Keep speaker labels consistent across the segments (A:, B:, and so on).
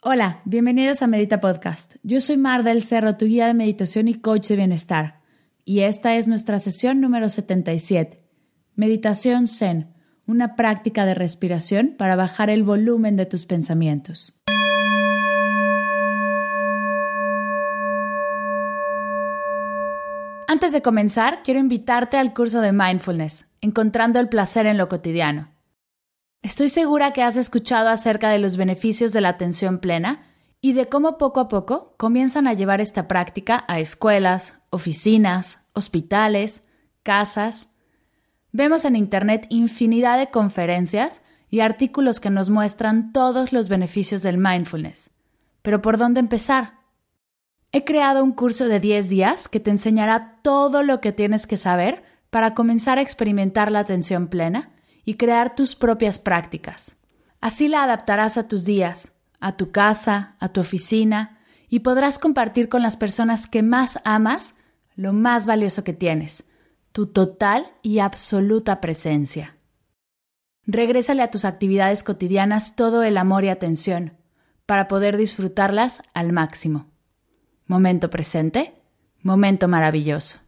A: Hola, bienvenidos a Medita Podcast. Yo soy Mar del Cerro, tu guía de meditación y coach de bienestar. Y esta es nuestra sesión número 77. Meditación Zen, una práctica de respiración para bajar el volumen de tus pensamientos. Antes de comenzar, quiero invitarte al curso de Mindfulness, Encontrando el placer en lo cotidiano. Estoy segura que has escuchado acerca de los beneficios de la atención plena y de cómo poco a poco comienzan a llevar esta práctica a escuelas, oficinas, hospitales, casas. Vemos en Internet infinidad de conferencias y artículos que nos muestran todos los beneficios del mindfulness. Pero ¿por dónde empezar? He creado un curso de 10 días que te enseñará todo lo que tienes que saber para comenzar a experimentar la atención plena y crear tus propias prácticas. Así la adaptarás a tus días, a tu casa, a tu oficina y podrás compartir con las personas que más amas lo más valioso que tienes, tu total y absoluta presencia. Regrésale a tus actividades cotidianas todo el amor y atención para poder disfrutarlas al máximo. Momento presente, momento maravilloso.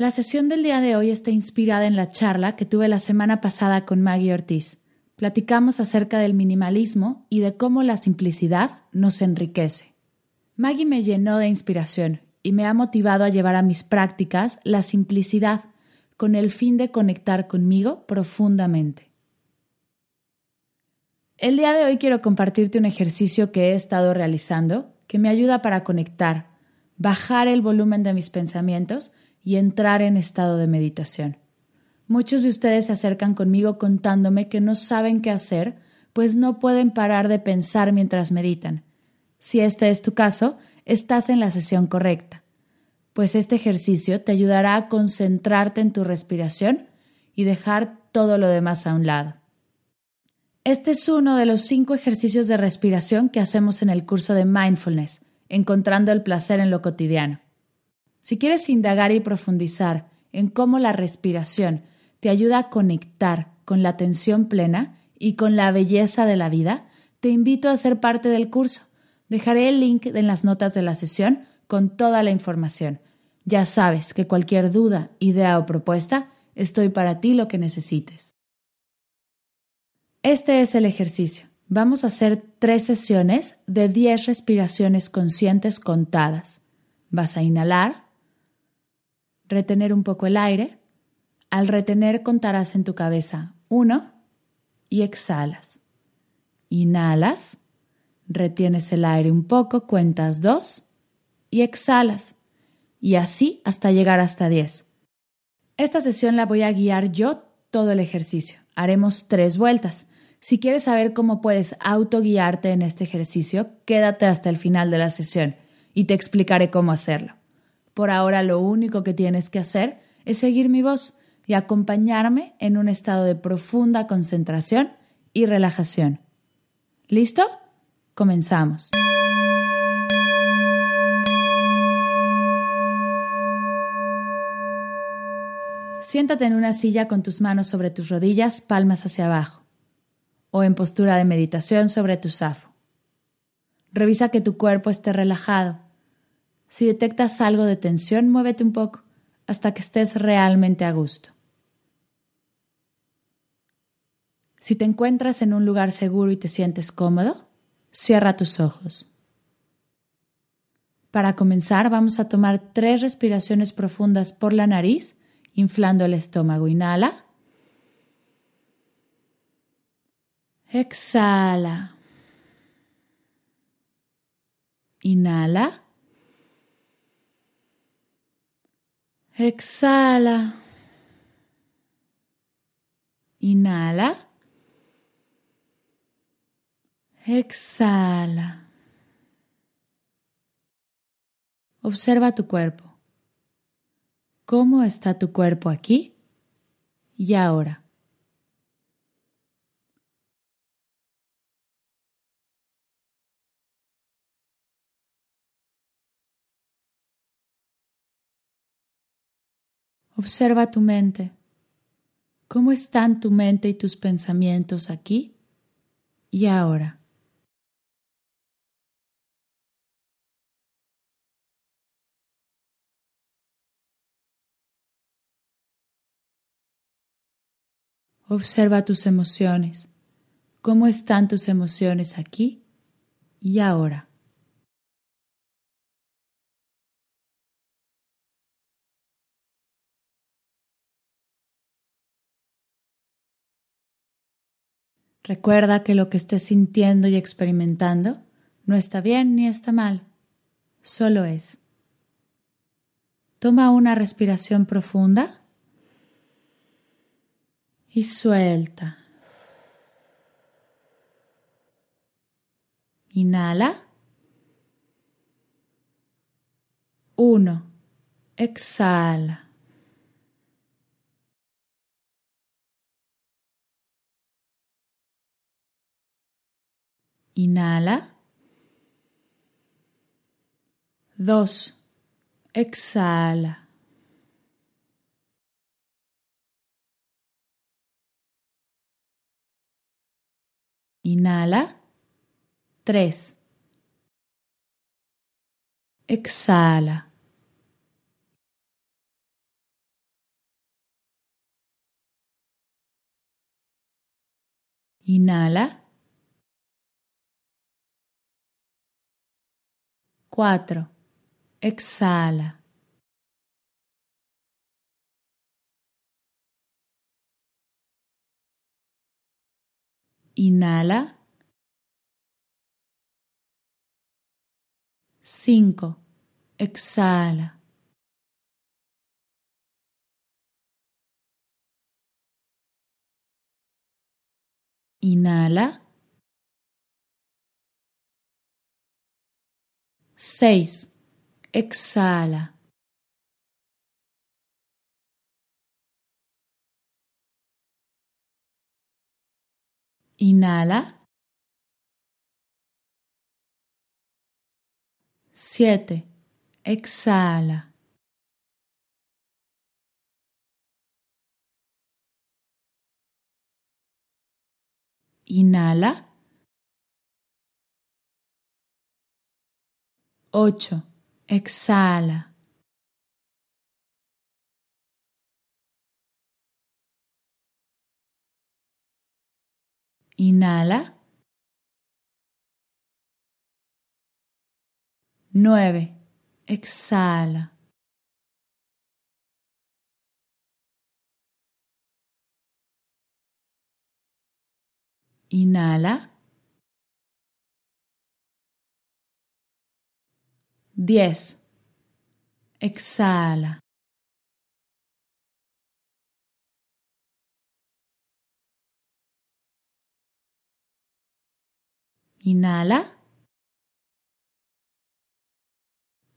A: La sesión del día de hoy está inspirada en la charla que tuve la semana pasada con Maggie Ortiz. Platicamos acerca del minimalismo y de cómo la simplicidad nos enriquece. Maggie me llenó de inspiración y me ha motivado a llevar a mis prácticas la simplicidad con el fin de conectar conmigo profundamente. El día de hoy quiero compartirte un ejercicio que he estado realizando que me ayuda para conectar, bajar el volumen de mis pensamientos y entrar en estado de meditación. Muchos de ustedes se acercan conmigo contándome que no saben qué hacer, pues no pueden parar de pensar mientras meditan. Si este es tu caso, estás en la sesión correcta, pues este ejercicio te ayudará a concentrarte en tu respiración y dejar todo lo demás a un lado. Este es uno de los cinco ejercicios de respiración que hacemos en el curso de mindfulness, encontrando el placer en lo cotidiano. Si quieres indagar y profundizar en cómo la respiración te ayuda a conectar con la atención plena y con la belleza de la vida, te invito a ser parte del curso. Dejaré el link en las notas de la sesión con toda la información. Ya sabes que cualquier duda, idea o propuesta, estoy para ti lo que necesites. Este es el ejercicio. Vamos a hacer tres sesiones de 10 respiraciones conscientes contadas. Vas a inhalar, retener un poco el aire. Al retener contarás en tu cabeza uno y exhalas. Inhalas, retienes el aire un poco, cuentas dos y exhalas. Y así hasta llegar hasta 10. Esta sesión la voy a guiar yo todo el ejercicio. Haremos tres vueltas. Si quieres saber cómo puedes autoguiarte en este ejercicio, quédate hasta el final de la sesión y te explicaré cómo hacerlo. Por ahora lo único que tienes que hacer es seguir mi voz y acompañarme en un estado de profunda concentración y relajación. ¿Listo? Comenzamos. Siéntate en una silla con tus manos sobre tus rodillas, palmas hacia abajo o en postura de meditación sobre tu zafo. Revisa que tu cuerpo esté relajado. Si detectas algo de tensión, muévete un poco hasta que estés realmente a gusto. Si te encuentras en un lugar seguro y te sientes cómodo, cierra tus ojos. Para comenzar, vamos a tomar tres respiraciones profundas por la nariz, inflando el estómago. Inhala. Exhala. Inhala. Exhala. Inhala. Exhala. Observa tu cuerpo. ¿Cómo está tu cuerpo aquí y ahora? Observa tu mente. ¿Cómo están tu mente y tus pensamientos aquí y ahora? Observa tus emociones. ¿Cómo están tus emociones aquí y ahora? Recuerda que lo que estés sintiendo y experimentando no está bien ni está mal, solo es. Toma una respiración profunda y suelta. Inhala. Uno. Exhala. Inhala. Dos. Exhala. Inhala. Tres. Exhala. Inhala. Cuatro. Exhala. Inhala. Cinco. Exhala. Inhala. Seis. Exhala. Inhala. Siete. Exhala. Inhala. Ocho. Exhala. Inhala. Nueve. Exhala. Inhala. Diez. Exhala. Inhala.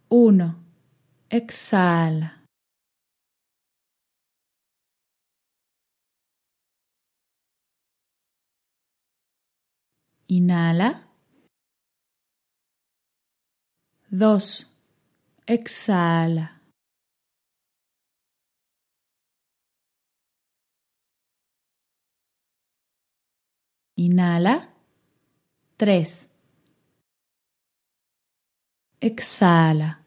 A: Uno. Exhala. Inhala. Dos. Exhala. Inhala. Tres. Exhala.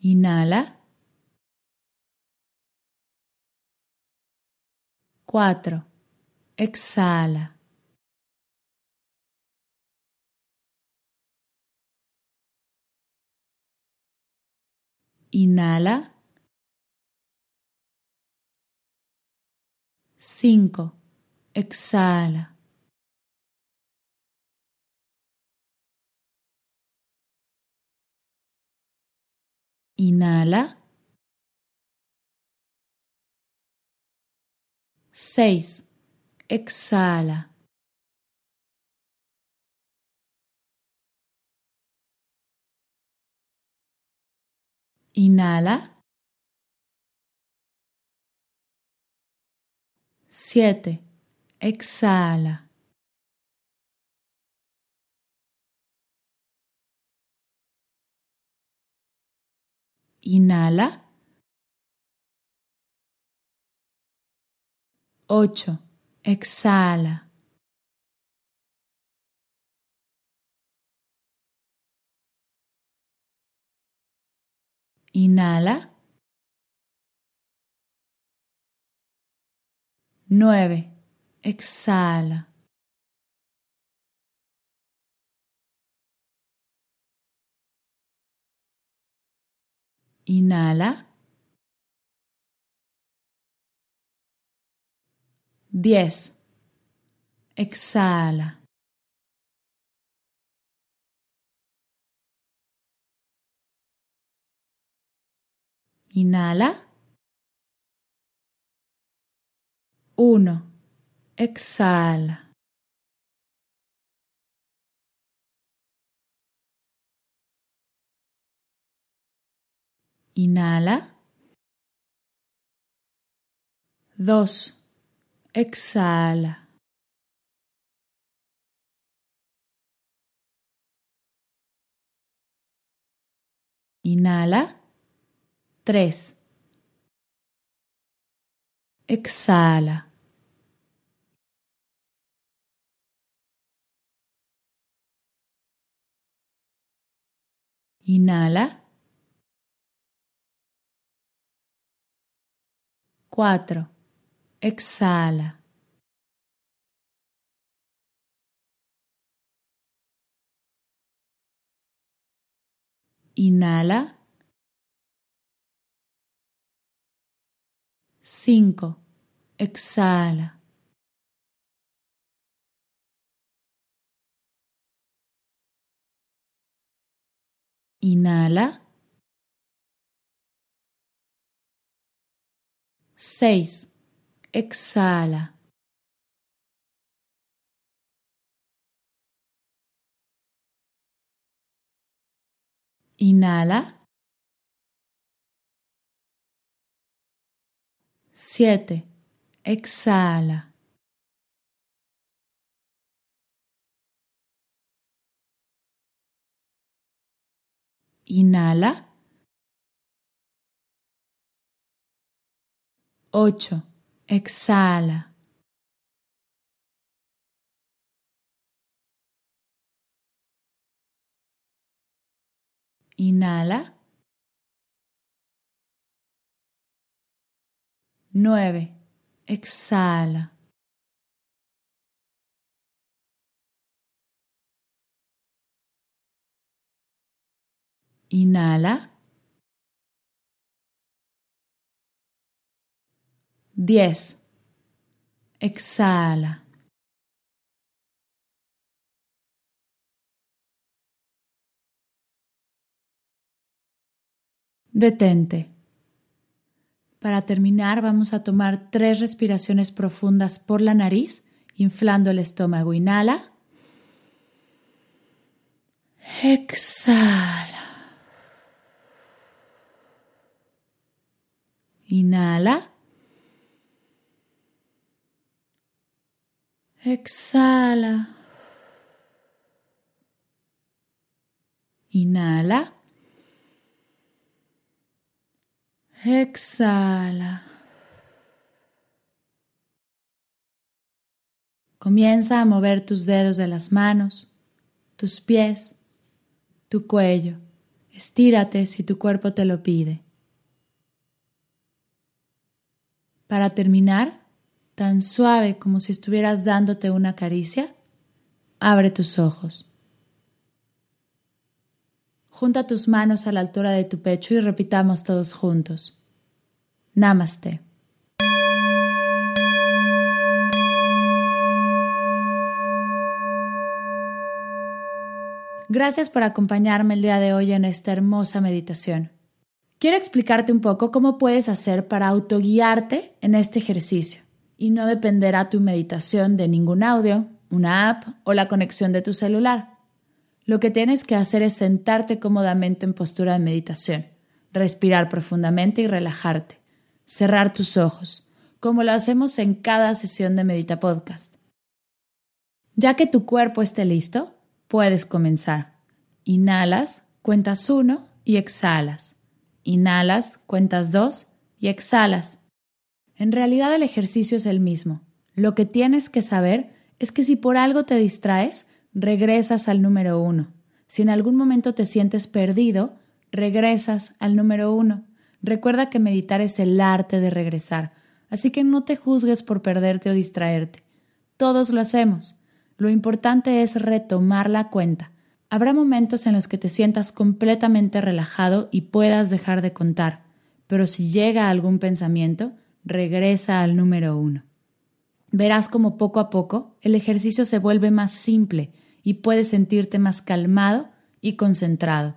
A: Inhala. Cuatro. Exhala. Inhala. Cinco. Exhala. Inhala. 6. Exhala. Inhala. 7. Exhala. Inhala. 8. Exhala. Inhala. 9. Exhala. Inhala. 10. Exhala. Inhala. 1. Exhala. Inhala. 2. Exhala. Inhala. 3. Exhala. Inhala. 4. Exhala. Inhala. 5. Exhala. Inhala. 6. Exhala. Inhala. 7. Exhala. Inhala. 8. Exhala. Inhala. 9. Exhala. Inhala. 10. Exhala. Detente. Para terminar, vamos a tomar tres respiraciones profundas por la nariz, inflando el estómago. Inhala. Exhala. Inhala. Exhala. Inhala. Exhala. Comienza a mover tus dedos de las manos, tus pies, tu cuello. Estírate si tu cuerpo te lo pide. Para terminar, tan suave como si estuvieras dándote una caricia, abre tus ojos. Junta tus manos a la altura de tu pecho y repitamos todos juntos. Namaste. Gracias por acompañarme el día de hoy en esta hermosa meditación. Quiero explicarte un poco cómo puedes hacer para autoguiarte en este ejercicio. Y no dependerá tu meditación de ningún audio, una app o la conexión de tu celular. Lo que tienes que hacer es sentarte cómodamente en postura de meditación, respirar profundamente y relajarte, cerrar tus ojos, como lo hacemos en cada sesión de Medita Podcast. Ya que tu cuerpo esté listo, puedes comenzar. Inhalas, cuentas uno y exhalas. Inhalas, cuentas dos y exhalas. En realidad el ejercicio es el mismo. Lo que tienes que saber es que si por algo te distraes, regresas al número uno. Si en algún momento te sientes perdido, regresas al número uno. Recuerda que meditar es el arte de regresar, así que no te juzgues por perderte o distraerte. Todos lo hacemos. Lo importante es retomar la cuenta. Habrá momentos en los que te sientas completamente relajado y puedas dejar de contar, pero si llega algún pensamiento, regresa al número uno. Verás como poco a poco el ejercicio se vuelve más simple y puedes sentirte más calmado y concentrado.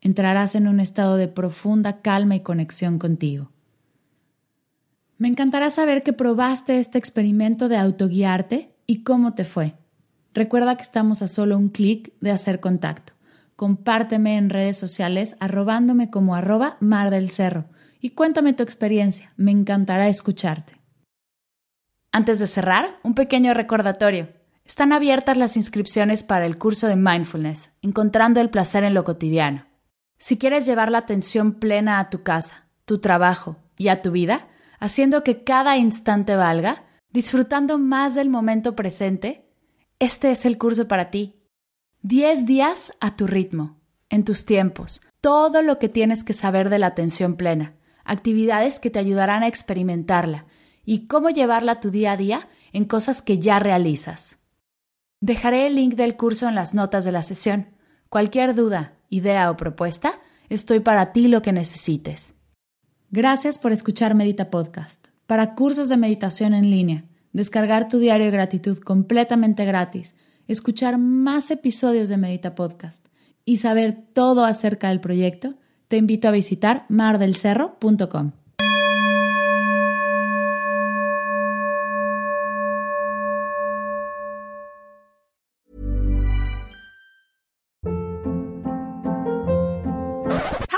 A: Entrarás en un estado de profunda calma y conexión contigo. Me encantará saber que probaste este experimento de autoguiarte y cómo te fue. Recuerda que estamos a solo un clic de hacer contacto. Compárteme en redes sociales arrobándome como arroba Mar del Cerro y cuéntame tu experiencia. Me encantará escucharte. Antes de cerrar, un pequeño recordatorio. Están abiertas las inscripciones para el curso de mindfulness, encontrando el placer en lo cotidiano. Si quieres llevar la atención plena a tu casa, tu trabajo y a tu vida, haciendo que cada instante valga, disfrutando más del momento presente, este es el curso para ti. Diez días a tu ritmo, en tus tiempos, todo lo que tienes que saber de la atención plena, actividades que te ayudarán a experimentarla y cómo llevarla a tu día a día en cosas que ya realizas. Dejaré el link del curso en las notas de la sesión. Cualquier duda, idea o propuesta, estoy para ti lo que necesites. Gracias por escuchar Medita Podcast. Para cursos de meditación en línea, descargar tu diario de gratitud completamente gratis, escuchar más episodios de Medita Podcast y saber todo acerca del proyecto, te invito a visitar mardelcerro.com.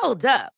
B: Hold up.